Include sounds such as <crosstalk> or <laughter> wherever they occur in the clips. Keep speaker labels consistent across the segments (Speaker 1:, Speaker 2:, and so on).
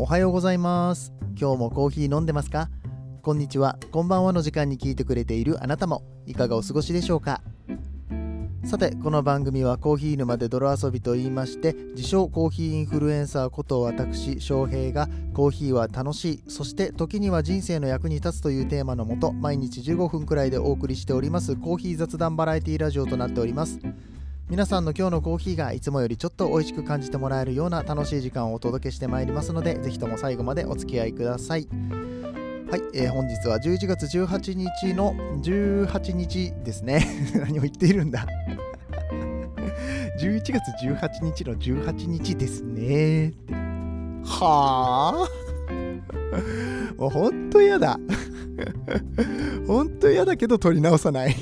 Speaker 1: おはようございます。今日もコーヒー飲んでますか？こんにちは。こんばんはの時間に聞いてくれているあなたも。いかがお過ごしでしょうか？さてこの番組はコーヒー沼で泥遊びと言いまして自称コーヒーインフルエンサーこと私翔平がコーヒーは楽しいそして時には人生の役に立つというテーマのもと毎日15分くらいでお送りしておりますコーヒー雑談バラエティラジオとなっております。皆さんの今日のコーヒーがいつもよりちょっと美味しく感じてもらえるような楽しい時間をお届けしてまいりますのでぜひとも最後までお付き合いください。はい、えー、本日は11月18日の18日ですね。<laughs> 何を言っているんだ。11月18日の18日ですね。はあ。もうほんと嫌だ。ほんと嫌だけど撮り直さない。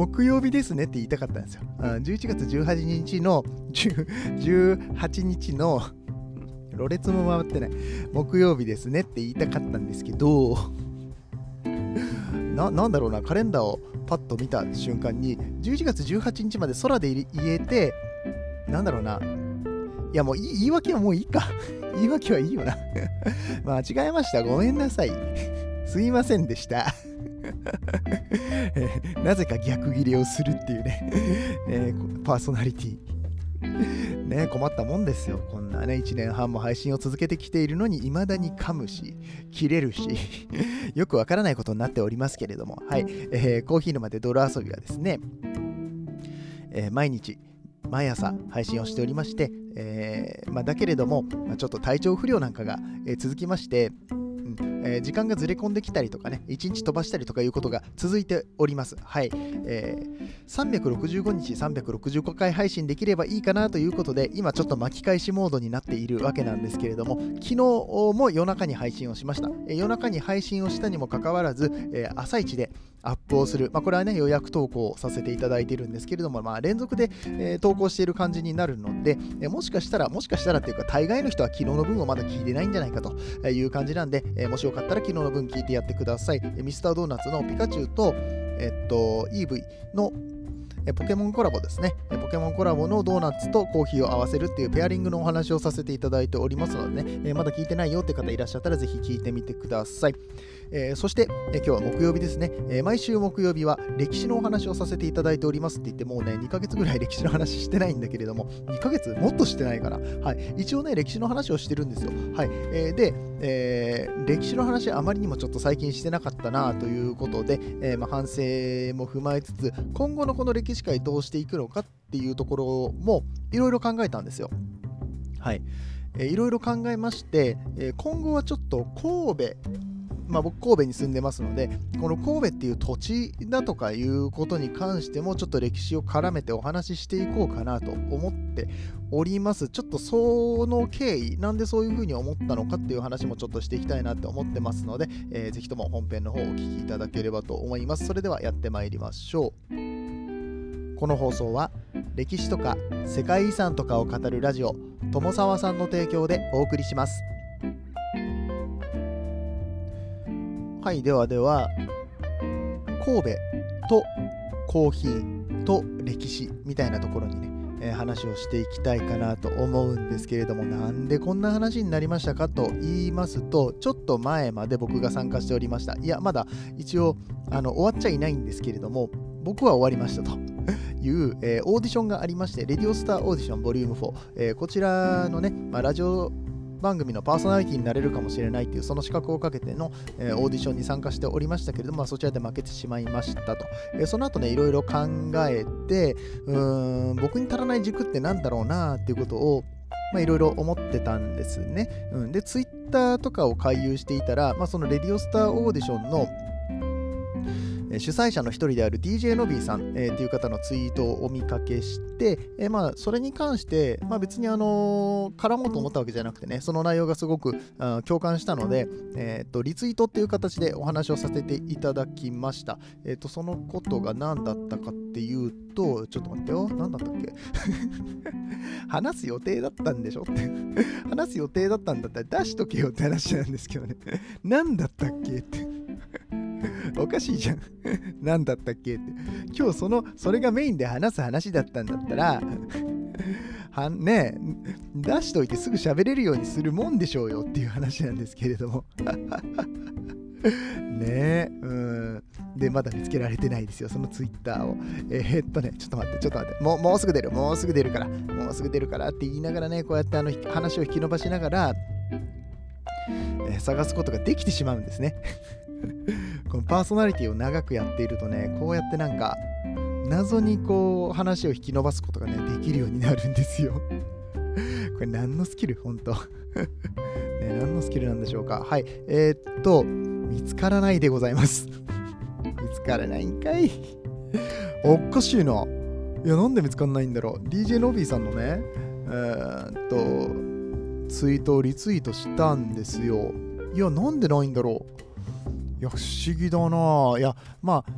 Speaker 1: 木曜日ですねって言いたかったんですよ。11月18日の18日のろれつも回ってない。木曜日ですねって言いたかったんですけどななんだろうなカレンダーをパッと見た瞬間に11月18日まで空で言えてなんだろうな。いやもう言い訳はもういいか。<laughs> 言い訳はいいよな。<laughs> 間違えました。ごめんなさい。すいませんでした。<laughs> なぜか逆ギレをするっていうね。<laughs> えー、パーソナリティ。ね困ったもんですよ。こんなね、1年半も配信を続けてきているのに、未だに噛むし、切れるし、<laughs> よくわからないことになっておりますけれども、はい、えー、コーヒー沼で泥遊びはですね、えー、毎日、毎朝配信をしておりまして、えーまあ、だけれども、まあ、ちょっと体調不良なんかが、え、続きまして、うん。えー、時間がずれ込んできたりとかね、1日飛ばしたりとかいうことが続いております。はい。えー、365日365回配信できればいいかなということで、今ちょっと巻き返しモードになっているわけなんですけれども、昨日も夜中に配信をしました。えー、夜中に配信をしたにもかかわらず、えー、朝一でアップをする、まあ、これはね、予約投稿させていただいているんですけれども、まあ、連続で、えー、投稿している感じになるので、えー、もしかしたら、もしかしたらっていうか、大概の人は昨日の分をまだ聞いてないんじゃないかという感じなんで、えー、もしよかったら昨日の分聞いてやってください。ミスタードーナツのピカチュウと、えっと、EV のポケモンコラボですね。ポケモンコラボのドーナツとコーヒーを合わせるっていうペアリングのお話をさせていただいておりますのでね、まだ聞いてないよって方いらっしゃったらぜひ聞いてみてください。えー、そして、えー、今日は木曜日ですね、えー、毎週木曜日は歴史のお話をさせていただいておりますって言ってもうね、2ヶ月ぐらい歴史の話してないんだけれども、2ヶ月もっとしてないかな。はい。一応ね、歴史の話をしてるんですよ。はい。えー、で、えー、歴史の話あまりにもちょっと最近してなかったなということで、えー、まあ、反省も踏まえつつ、今後のこの歴史界どうしていくのかっていうところもいろいろ考えたんですよ。はい。いろいろ考えまして、えー、今後はちょっと神戸まあ、僕神戸に住んでますのでこの神戸っていう土地だとかいうことに関してもちょっと歴史を絡めてお話ししていこうかなと思っております。ちょっとその経緯なんでそういうふうに思ったのかっていう話もちょっとしていきたいなって思ってますので、えー、ぜひとも本編の方をお聞きいただければと思います。それではやってまいりましょう。この放送は歴史とか世界遺産とかを語るラジオ友沢さんの提供でお送りします。はいではでは神戸とコーヒーと歴史みたいなところにね、えー、話をしていきたいかなと思うんですけれどもなんでこんな話になりましたかと言いますとちょっと前まで僕が参加しておりました。いやまだ一応あの終わっちゃいないんですけれども僕は終わりましたと。<laughs> いう、えー、オーディションがありまして、レディオスターオーディションボリューム4、えー、こちらのね、まあ、ラジオ番組のパーソナリティになれるかもしれないっていうその資格をかけての、えー、オーディションに参加しておりましたけれども、まあ、そちらで負けてしまいましたと、えー、その後ねいろいろ考えてうーん僕に足らない軸って何だろうなっていうことをいろいろ思ってたんですね、うん、でツイッターとかを回遊していたら、まあ、そのレディオスターオーディションの主催者の一人である DJ のビーさん、っていう方のツイートをお見かけして、えー、まあそれに関して、まあ、別にあの、絡もうと思ったわけじゃなくてねその内容がすごく共感したので、えーと、リツイートっていう形でお話をさせていただきました、えーと、そのことが何だったかっていうとちょっと待ってよ。何だったっけ？<laughs> 話す予定だったんでしょ？って。<laughs> 話す予定だったんだったら出しとけよって話なんですけどね。何だったっけ？って。<laughs> おかしいじゃん。<laughs> 何だったっけって。今日その、それがメインで話す話だったんだったら、<laughs> はんね出しといてすぐ喋れるようにするもんでしょうよっていう話なんですけれどもねえ、うん。で、まだ見つけられてないですよ、そのツイッターを。えー、っとね、ちょっと待って、ちょっと待って、もうもうすぐ出る、もうすぐ出るから、もうすぐ出るからって言いながらね、こうやってあの話を引き伸ばしながら、えー、探すことができてしまうんですね。このパーソナリティを長くやっているとね、こうやってなんか、謎にこう話を引き伸ばすことがね、できるようになるんですよ。<laughs> これ何のスキル？本当 <laughs> ね、何のスキルなんでしょうか？はい。えー、っと、見つからないでございます。<laughs> 見つからないんかい。おっかしいな。いや、なんで見つかんないんだろう？DJ ノビーさんのね、えー、っと、ツイートをリツイートしたんですよ。いや、なんでないんだろう？いや、不思議だな。いや、まあ、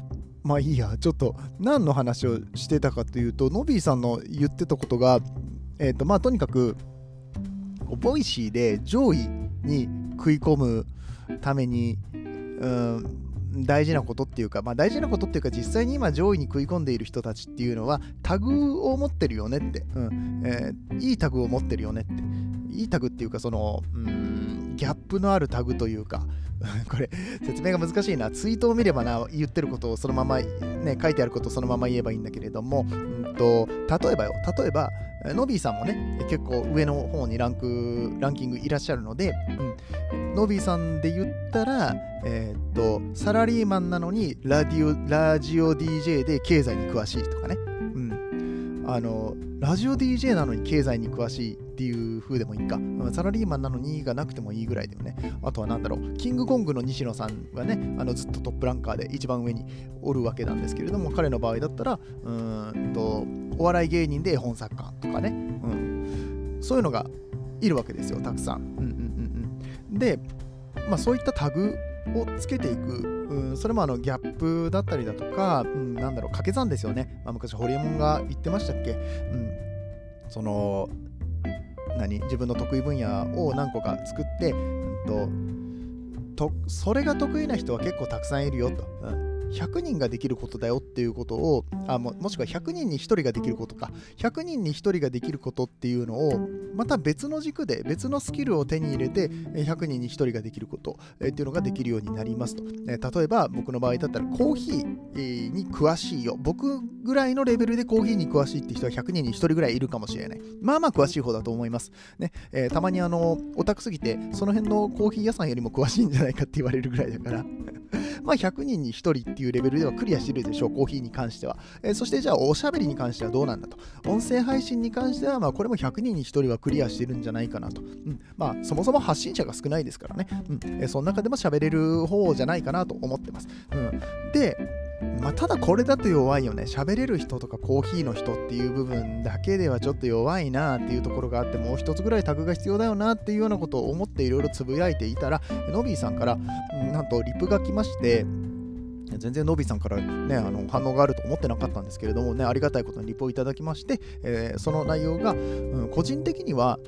Speaker 1: まあいいや、ちょっと何の話をしてたかというと、ノビーさんの言ってたことが、えっ、ー、と、まあとにかく、ボイシーで上位に食い込むために、うん大事なことっていうか、まあ、大事なことっていうか実際に今上位に食い込んでいる人たちっていうのはタグを持ってるよねって、うんえー、いいタグを持ってるよねって。いいタグっていうかそのうんギャップのあるタグというか <laughs> これ説明が難しいな。ツイートを見ればな言ってることをそのまま、ね、書いてあることをそのまま言えばいいんだけれども、うんと、例えばよ。例えばノビーさんもね結構上の方にランクランキングいらっしゃるので、うん、ノビーさんで言ったら、えー、っとサラリーマンなのにラディオラジオ DJ で経済に詳しいとかね、うん、あのラジオ DJ なのに経済に詳しいっていう風でもいいか。サラリーマンなのにがなくてもいいぐらいだよね。あとは何だろう。キングコングの西野さんはね、あのずっとトップランカーで一番上におるわけなんですけれども、彼の場合だったら、うんと、お笑い芸人で絵本作家とかね、うん、そういうのがいるわけですよ、たくさん。うんうんうんうん、で、まあ、そういったタグをつけていく、うん、それもあのギャップだったりだとか、うん、なんだろう、掛け算ですよね。まあ、昔、ホリエモンが言ってましたっけ、うん、その、何自分の得意分野を何個か作って、うんと、とそれが得意な人は結構たくさんいるよと。うん100人ができることだよっていうことをあももしくは100人に1人ができることか。100人に1人ができることっていうのをまた別の軸で別のスキルを手に入れて100人に1人ができることっていうのができるようになりますと。例えば僕の場合だったらコーヒーに詳しいよ。僕ぐらいのレベルでコーヒーに詳しいって人は100人に1人ぐらいいるかもしれない。まあまあ詳しい方だと思います。ね、えー、たまにあのオタクすぎてその辺のコーヒー屋さんよりも詳しいんじゃないかって言われるぐらいだから。まあ100人に1人っていうレベルではクリアしてるでしょう、コーヒーに関しては。えー、そしてじゃあおしゃべりに関してはどうなんだと。音声配信に関しては、まあこれも100人に1人はクリアしてるんじゃないかなと。うん、まあそもそも発信者が少ないですからね。うんえー、その中でも喋れる方じゃないかなと思ってます。うん、で、まあ、ただこれだと弱いよね。喋れる人とかコーヒーの人っていう部分だけではちょっと弱いなっていうところがあって、もう一つぐらいタグが必要だよなっていうようなことを思っていろいろつぶやいていたら、ノビーさんから、なんとリプが来まして、全然ノビーさんからね、あの反応があると思ってなかったんですけれどもね、ありがたいことにリプをいただきまして、えー、その内容が、うん、個人的には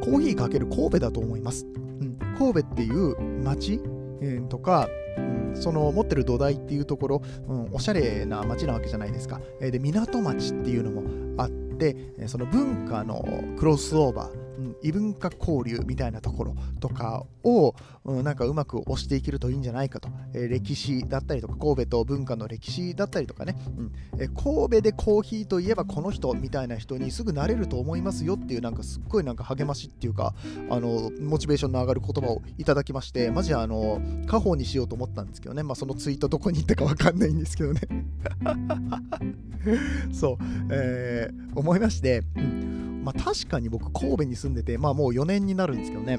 Speaker 1: コーヒーかける神戸だと思います。うん、神戸っていう街、えー、とか、うん、その持ってる土台っていうところ、うん、おしゃれな街なわけじゃないですか。えー、で港町っていうのもあって、その文化のクロスオーバー、異文化交流みたいなところとかを、うん、なんかうまく押していけるといいんじゃないかと、えー、歴史だったりとか神戸と文化の歴史だったりとかね、うん。えー、神戸でコーヒーといえばこの人みたいな人にすぐなれると思いますよっていうなんかすっごいなんか励ましっていうかあのモチベーションの上がる言葉をいただきましてマジあの家宝にしようと思ったんですけどね。まあそのツイートどこに行ったかわかんないんですけどね。<laughs> そう、えー、思いまして、うん。まあ、確かに僕神戸に住んでて、まあもう4年になるんですけどね、う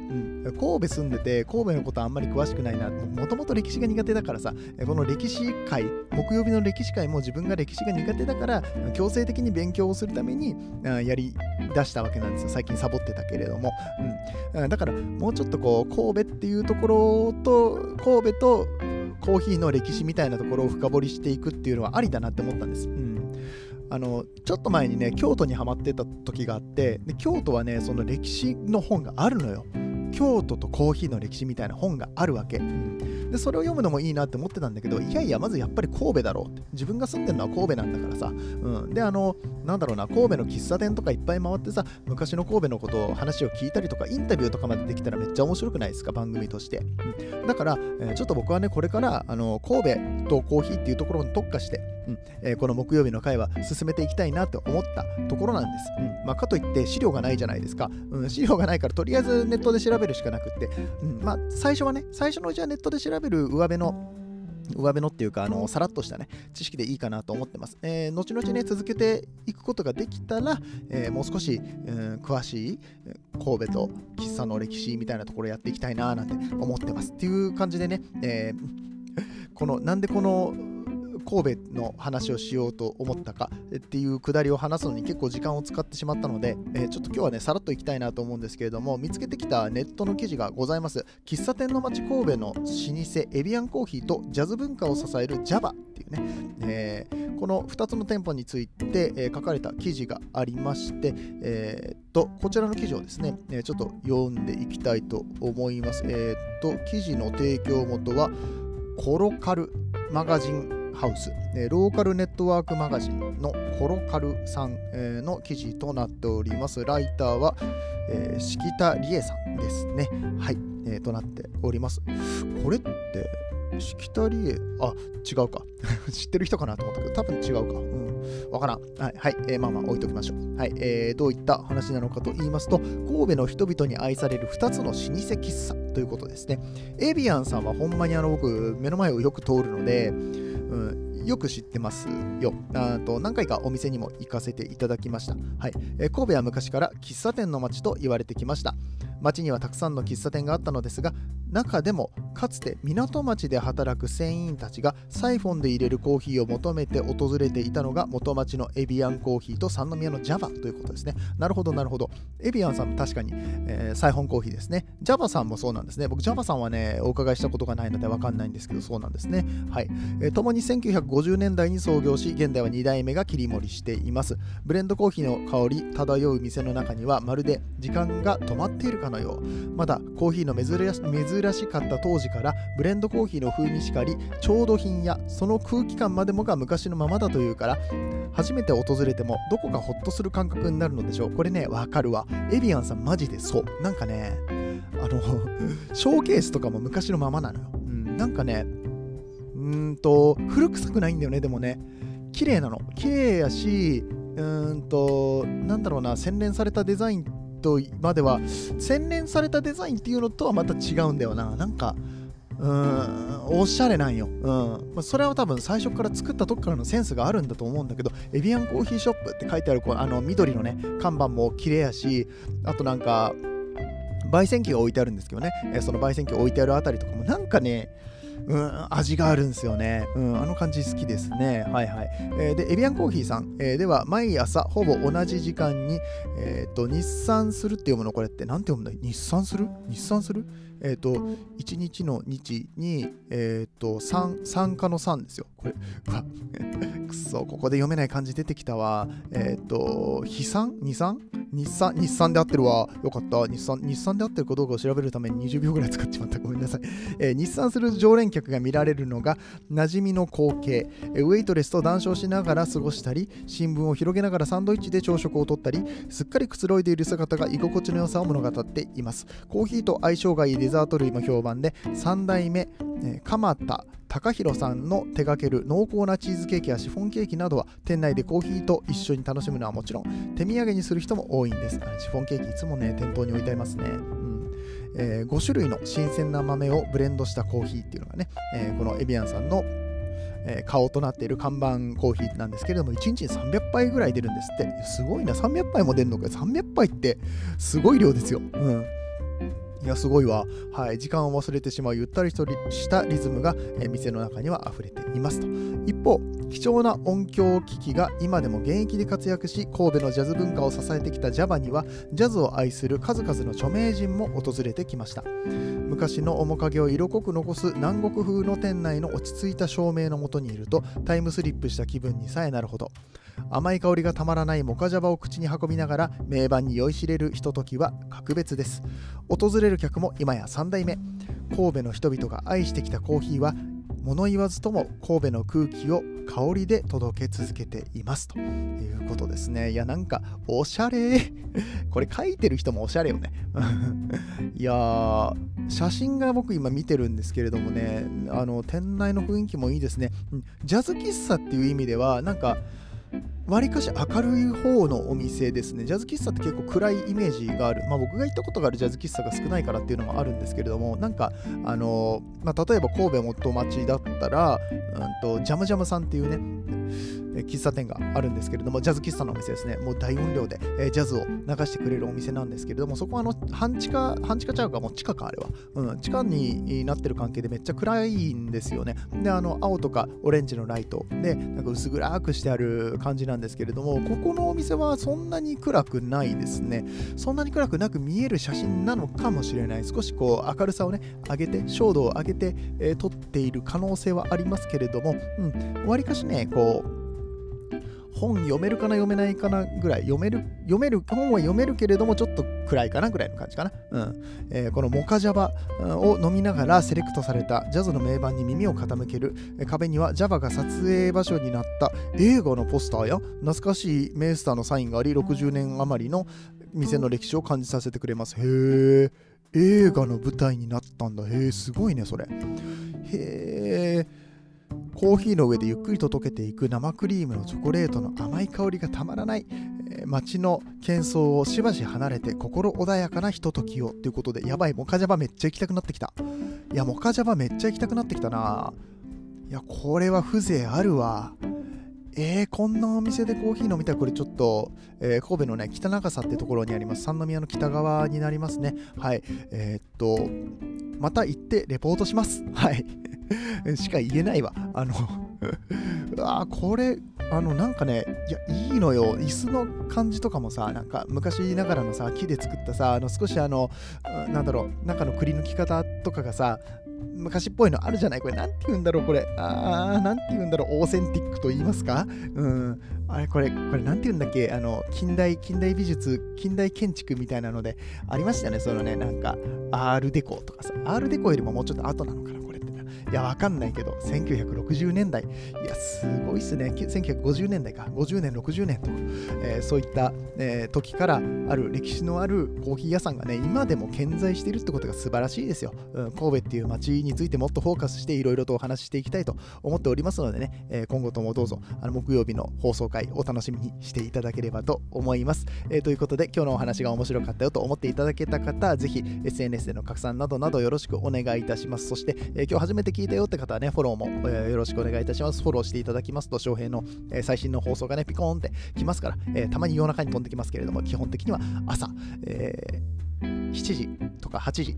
Speaker 1: ん、神戸住んでて神戸のことあんまり詳しくないな。もともと歴史が苦手だからさこの歴史会木曜日の歴史会も自分が歴史が苦手だから強制的に勉強をするためにやり出したわけなんですよ。最近サボってたけれども、うん、だからもうちょっとこう神戸っていうところと神戸とコーヒーの歴史みたいなところを深掘りしていくっていうのはありだなって思ったんです。うん。あのちょっと前にね京都にハマってた時があってで京都はねその歴史の本があるのよ。京都とコーヒーの歴史みたいな本があるわけ、うん、でそれを読むのもいいなって思ってたんだけどいやいやまずやっぱり神戸だろうって。自分が住んでるのは神戸なんだからさ、うん、であのなんだろうな神戸の喫茶店とかいっぱい回ってさ昔の神戸のことを話を聞いたりとかインタビューとかまでできたらめっちゃ面白くないですか番組として、うん、だから、えー、ちょっと僕はねこれからあの神戸とコーヒーっていうところに特化して、うん。えー、この木曜日の回は進めていきたいなと思ったところなんです、うん。まあ、かといって資料がないじゃないですか、うん、資料がないからとりあえずネットで調べるしかなくって、うん。まあ、最初はね最初のうちはネットで調べる上辺の上辺のっていうか、あのさらっとしたね、知識でいいかなと思ってます。えー、後々ね、続けていくことができたら、えー、もう少し、うん、詳しい神戸と喫茶の歴史みたいなところやっていきたいななんて思ってます。っていう感じでね、えー、この、なんでこの神戸の話をしようと思ったかっていうくだりを話すのに結構時間を使ってしまったので、え、ちょっと今日はねさらっといきたいなと思うんですけれども見つけてきたネットの記事がございます。喫茶店の街神戸の老舗エビアンコーヒーとジャズ文化を支える Java っていうね、えー、この2つの店舗について、え、書かれた記事がありまして、えー、っとこちらの記事をですね、えちょっと読んでいきたいと思います。えっと記事の提供元はコロカルマガジンハウス、えローカルネットワークマガジンのコロカルさん、えの記事となっております。ライターは、えー、敷田理恵さんですね。はい、えー、となっております。これって、敷田理恵、あ、違うか。<laughs> 知ってる人かなと思ったけど、多分違うか。うん。わからん。はい、はい、えー、まあまあ置いときましょう。はい、えー、どういった話なのかと言いますと、神戸の人々に愛される2つの老舗喫茶ということですね。エビアンさんはほんまにあの僕、目の前をよく通るので、うん、よく知ってますよあと。何回かお店にも行かせていただきました。はいえ神戸は昔から喫茶店の街と言われてきました。町にはたくさんの喫茶店があったのですが中でもかつて港町で働く船員たちがサイフォンで入れるコーヒーを求めて訪れていたのが元町のエビアンコーヒーと三宮のジャバということですね。なるほどなるほど。エビアンさんも確かに、えー、サイフォンコーヒーですね。ジャバさんもそうなんですね。僕ジャバさんはねお伺いしたことがないのでわかんないんですけどそうなんですね。はい、えー、共に1950年代に創業し現在は2代目が切り盛りしています。ブレンドコーヒーの香り漂う店の中にはまるで時間が止まっているかのよう。まだコーヒーの珍しかった当時からブレンドコーヒーの風味しかり調度品やその空気感までもが昔のままだというから初めて訪れてもどこかホッとする感覚になるのでしょう。これねわかるわ。エビアンさんマジでそう。なんかねあの <laughs> ショーケースとかも昔のままなのよ、うん、なんかねうんと古臭くないんだよねでもね。綺麗なの。綺麗やしうーんとなんだろうな洗練されたデザインとまでは洗練されたデザインっていうのとはまた違うんだよな。なんかうーんおしゃれなんよ、うん。まあ、それは多分最初から作ったとこからのセンスがあるんだと思うんだけどエビアンコーヒーショップって書いてあるこうあの緑のね看板も綺麗やしあとなんか焙煎機が置いてあるんですけどね、えその焙煎機置いてあるあたりとかもなんかねうん、味があるんですよね。うん、あの感じ好きですね。はいはい。えー、で、エビアンコーヒーさん、えー、では、毎朝ほぼ同じ時間に、えっ、ー、と、日産するって読むの？これって、なんて読むんだ日産する？日産する？えっ、ー、と、1日の日に、えっ、ー、と、酸、酸化の酸ですよ。これ、うわ、<laughs> くそ、ここで読めない漢字出てきたわ。えっ、と、飛散二酸日産、日産で合ってるわ。よかった。日産、日産で合ってるかどうかを調べるために20秒ぐらい使っちまった。ごめんなさい。えー、日産する常連客が見られるのが馴染みの光景。え、ウェイトレスと談笑しながら過ごしたり、新聞を広げながらサンドイッチで朝食をとったり、すっかりくつろいでいる姿が居心地の良さを物語っています。コーヒーと相性がいいデザート類も評判で、3代目、え、蒲田高弘さんの手掛ける濃厚なチーズケーキやシフォンケーキなどは店内でコーヒーと一緒に楽しむのはもちろん手土産にする人も多いんですシフォンケーキいつもね店頭に置いてありますね、うんえー、5種類の新鮮な豆をブレンドしたコーヒーっていうのがね、えー、このエビアンさんのえ顔となっている看板コーヒーなんですけれども、1日に300杯ぐらい出るんですって。すごいな、300杯も出るのか。300杯ってすごい量ですよ。うん。いや、すごいわ。はい。時間を忘れてしまうゆったりしたリズムが、え店の中には溢れていますと。一方、貴重な音響機器が今でも現役で活躍し、神戸のジャズ文化を支えてきた JAVA には、ジャズを愛する数々の著名人も訪れてきました。昔の面影を色濃く残す南国風の店内の落ち着いた照明のもとにいると、タイムスリップした気分にさえなるほど。甘い香りがたまらないモカジャバを口に運びながら名盤に酔いしれるひとときは格別です訪れる客も今や3代目神戸の人々が愛してきたコーヒーは物言わずとも神戸の空気を香りで届け続けていますということですね。いや、なんか、おしゃれ。<laughs> これ書いてる人もおしゃれよね。<laughs> いや、写真が僕今見てるんですけれどもね、あの、店内の雰囲気もいいですね。ジャズ喫茶っていう意味では、なんか、わりかし明るい方のお店ですね。ジャズ喫茶って結構暗いイメージがある。まあ僕が行ったことがあるジャズ喫茶が少ないからっていうのもあるんですけれども、なんか、あのまあ、例えば神戸元町だったら、うんと、ジャムジャムさんっていうね、喫茶店があるんですけれども、ジャズ喫茶のお店ですね、もう大音量で、え、ジャズを流してくれるお店なんですけれども、そこはあの半地下、半地下ちゃうか、もう地下か、あれは。うん、地下になってる関係でめっちゃ暗いんですよね。で、あの青とかオレンジのライトで、なんか薄暗くしてある感じなんですけれども、ここのお店はそんなに暗くないですね。そんなに暗くなく見える写真なのかもしれない。少しこう明るさをね、上げて、照度を上げて、えー、撮っている可能性はありますけれども、うん、わりかしね、こう、本読めるかな読めないかなぐらい読める読める本は読めるけれどもちょっと暗いかなぐらいの感じかな、うん。えー、このモカジャバを飲みながらセレクトされたジャズの名盤に耳を傾ける。壁にはジャバが撮影場所になった映画のポスターや懐かしいメイスターのサインがあり60年余りの店の歴史を感じさせてくれます。へえ映画の舞台になったんだ。へえすごいねそれ。へえコーヒーの上でゆっくりと溶けていく生クリームのチョコレートの甘い香りがたまらない、えー、街の喧騒をしばし離れて心穏やかなひとときをということでやばいモカジャバめっちゃ行きたくなってきた。いやモカジャバめっちゃ行きたくなってきたな。いやこれは風情あるわ。えー、こんなお店でコーヒー飲みたい。これちょっと、えー、神戸のね北長さってところにあります。三宮の北側になりますね。はい。えー、っとまた行ってレポートします。はい。しか言えないわ。あのうわ <laughs> あこれ、あの、なんかね、いや、いいのよ。椅子の感じとかもさ、なんか昔ながらのさ、木で作ったさ、あの少しあの、なんだろう、中のくり抜き方とかがさ、昔っぽいのあるじゃない？これ、なんて言うんだろうこれ。あー、なんて言うんだろうオーセンティックと言いますか？うん。あれ、これ、これ、なんて言うんだっけ？あの、近代、近代美術、近代建築みたいなので、ありましたよね。そのね、なんか、アールデコとかさ。アールデコよりももうちょっと後なのかないや、わかんないけど、1960年代。いや、すごいっすね。1950年代か。50年、60年と、えー、そういった、えー、時からある歴史のあるコーヒー屋さんがね、今でも健在しているってことが素晴らしいですよ。うん、神戸っていう街についてもっとフォーカスしていろいろとお話ししていきたいと思っておりますのでね、えー、今後ともどうぞあの木曜日の放送回お楽しみにしていただければと思います。え、ということで、今日のお話が面白かったよと思っていただけた方、ぜひ SNS での拡散などなどよろしくお願いいたします。そして、え、今日初めて聞いたよって方はね、フォローも、えー、よろしくお願いいたします。フォローしていただきますと、翔平の、えー、最新の放送がね、ピコーンってきますから、えー、たまに夜中に飛んできますけれども、基本的には朝、え、7時とか8時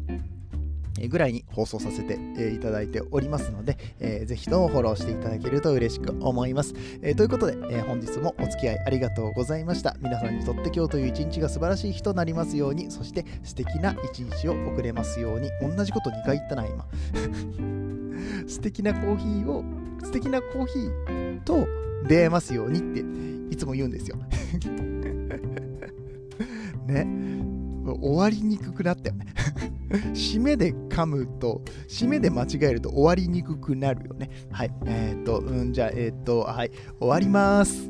Speaker 1: ぐらいに放送させていただいておりますので、えー、ぜひともフォローしていただけると嬉しく思います。えー、ということで、えー、本日もお付き合いありがとうございました。皆さんにとって今日という一日が素晴らしい日となりますように、そして素敵な一日を送れますように、同じこと2回言ったな、今。素敵なコーヒーを、素敵なコーヒーと出会えますようにっていつも言うんですよ。<laughs> ね。終わりにくくなったよね <laughs> 締めで噛むと、締めで間違えると終わりにくくなるよね。はい。えー、っと、うん、じゃあ、えー、っと、はい。終わります。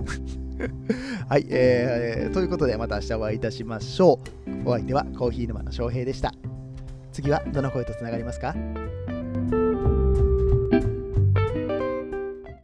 Speaker 1: <laughs> はい、えー、ということでまた明日お会いいたしましょう。お相手はコーヒー沼の翔平でした。次はどの声とつながりますか？